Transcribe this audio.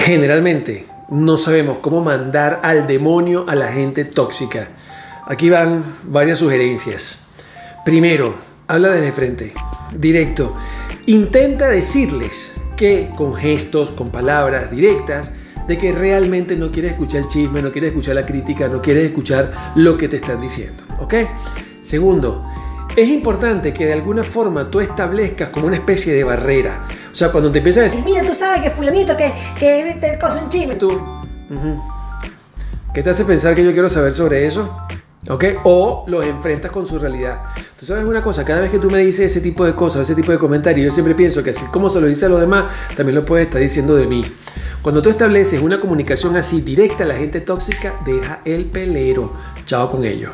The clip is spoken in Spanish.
Generalmente no sabemos cómo mandar al demonio a la gente tóxica. Aquí van varias sugerencias. Primero, habla desde frente, directo. Intenta decirles que con gestos, con palabras directas, de que realmente no quieres escuchar el chisme, no quieres escuchar la crítica, no quieres escuchar lo que te están diciendo. ¿Ok? Segundo, es importante que de alguna forma tú establezcas como una especie de barrera. O sea, cuando te empiezas a decir, Mira, tú sabes que fulanito que, que te cosa un chisme. tú, ¿qué te hace pensar que yo quiero saber sobre eso? ¿Ok? O los enfrentas con su realidad. Tú sabes una cosa, cada vez que tú me dices ese tipo de cosas, ese tipo de comentarios, yo siempre pienso que así como se lo dice a los demás, también lo puedes estar diciendo de mí. Cuando tú estableces una comunicación así directa a la gente tóxica, deja el pelero. Chao con ello.